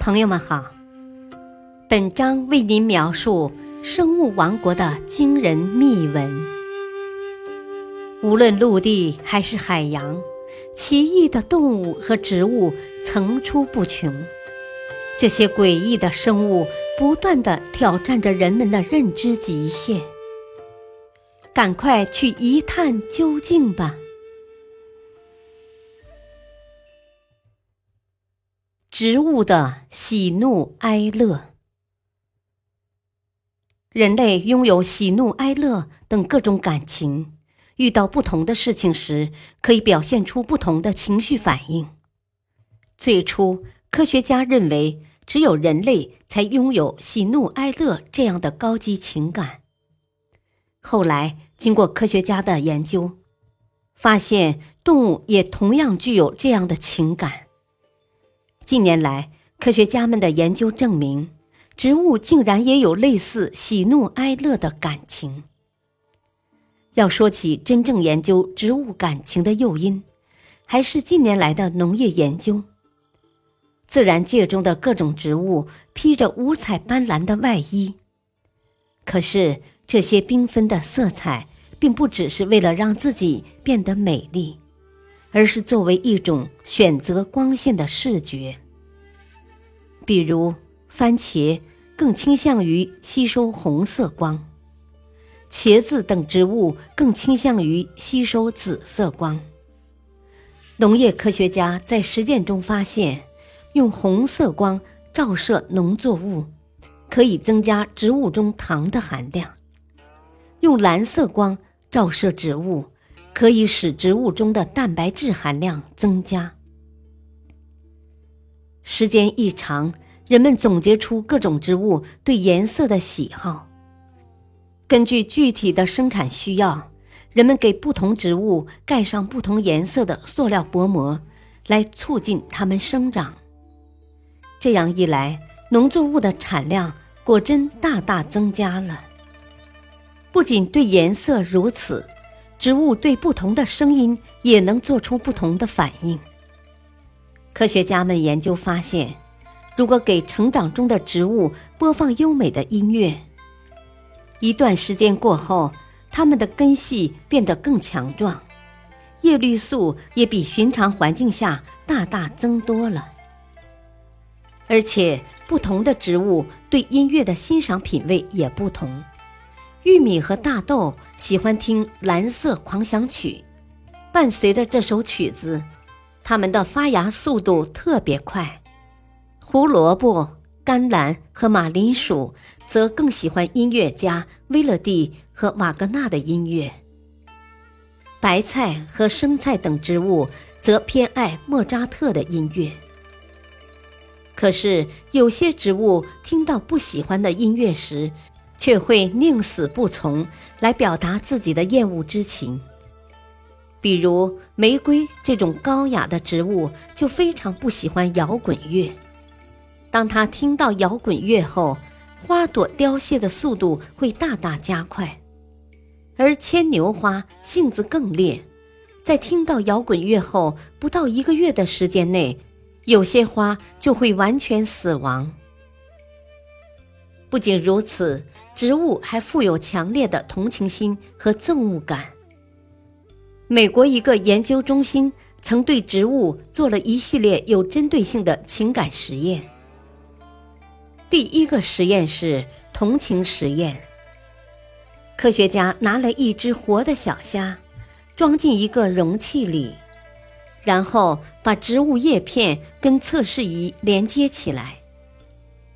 朋友们好，本章为您描述生物王国的惊人秘闻。无论陆地还是海洋，奇异的动物和植物层出不穷。这些诡异的生物不断的挑战着人们的认知极限。赶快去一探究竟吧！植物的喜怒哀乐，人类拥有喜怒哀乐等各种感情，遇到不同的事情时，可以表现出不同的情绪反应。最初，科学家认为只有人类才拥有喜怒哀乐这样的高级情感。后来，经过科学家的研究，发现动物也同样具有这样的情感。近年来，科学家们的研究证明，植物竟然也有类似喜怒哀乐的感情。要说起真正研究植物感情的诱因，还是近年来的农业研究。自然界中的各种植物披着五彩斑斓的外衣，可是这些缤纷的色彩，并不只是为了让自己变得美丽。而是作为一种选择光线的视觉，比如番茄更倾向于吸收红色光，茄子等植物更倾向于吸收紫色光。农业科学家在实践中发现，用红色光照射农作物，可以增加植物中糖的含量；用蓝色光照射植物。可以使植物中的蛋白质含量增加。时间一长，人们总结出各种植物对颜色的喜好。根据具体的生产需要，人们给不同植物盖上不同颜色的塑料薄膜，来促进它们生长。这样一来，农作物的产量果真大大增加了。不仅对颜色如此。植物对不同的声音也能做出不同的反应。科学家们研究发现，如果给成长中的植物播放优美的音乐，一段时间过后，它们的根系变得更强壮，叶绿素也比寻常环境下大大增多了。而且，不同的植物对音乐的欣赏品味也不同。玉米和大豆喜欢听《蓝色狂想曲》，伴随着这首曲子，它们的发芽速度特别快。胡萝卜、甘蓝和马铃薯则更喜欢音乐家威勒蒂和瓦格纳的音乐。白菜和生菜等植物则偏爱莫扎特的音乐。可是，有些植物听到不喜欢的音乐时，却会宁死不从，来表达自己的厌恶之情。比如玫瑰这种高雅的植物，就非常不喜欢摇滚乐。当他听到摇滚乐后，花朵凋谢的速度会大大加快。而牵牛花性子更烈，在听到摇滚乐后，不到一个月的时间内，有些花就会完全死亡。不仅如此，植物还富有强烈的同情心和憎恶感。美国一个研究中心曾对植物做了一系列有针对性的情感实验。第一个实验是同情实验。科学家拿来一只活的小虾，装进一个容器里，然后把植物叶片跟测试仪连接起来。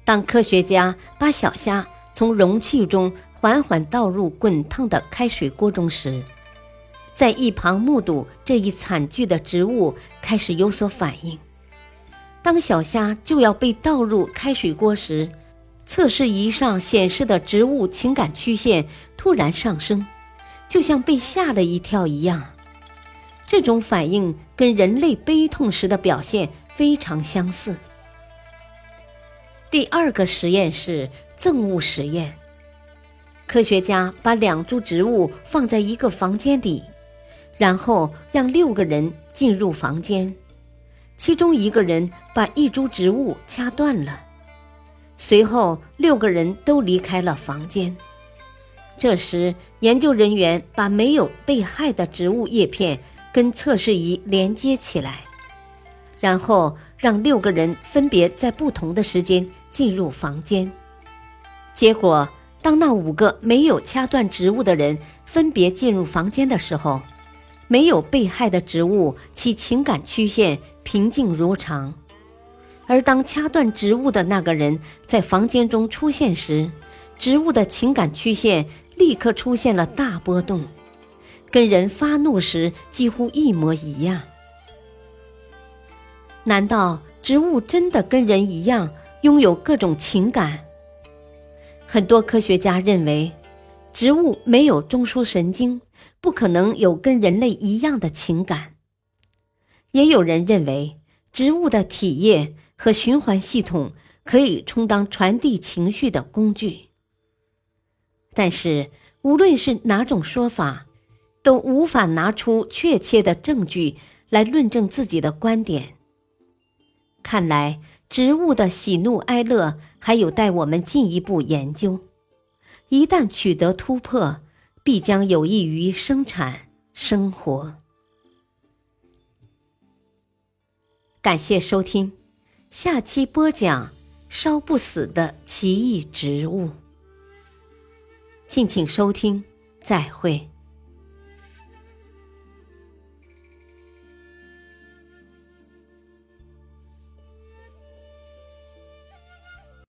当科学家把小虾从容器中缓缓倒入滚烫的开水锅中时，在一旁目睹这一惨剧的植物开始有所反应。当小虾就要被倒入开水锅时，测试仪上显示的植物情感曲线突然上升，就像被吓了一跳一样。这种反应跟人类悲痛时的表现非常相似。第二个实验是憎恶实验。科学家把两株植物放在一个房间里，然后让六个人进入房间。其中一个人把一株植物掐断了，随后六个人都离开了房间。这时，研究人员把没有被害的植物叶片跟测试仪连接起来，然后让六个人分别在不同的时间进入房间。结果，当那五个没有掐断植物的人分别进入房间的时候，没有被害的植物其情感曲线平静如常；而当掐断植物的那个人在房间中出现时，植物的情感曲线立刻出现了大波动，跟人发怒时几乎一模一样。难道植物真的跟人一样拥有各种情感？很多科学家认为，植物没有中枢神经，不可能有跟人类一样的情感。也有人认为，植物的体液和循环系统可以充当传递情绪的工具。但是，无论是哪种说法，都无法拿出确切的证据来论证自己的观点。看来，植物的喜怒哀乐还有待我们进一步研究。一旦取得突破，必将有益于生产生活。感谢收听，下期播讲烧不死的奇异植物。敬请收听，再会。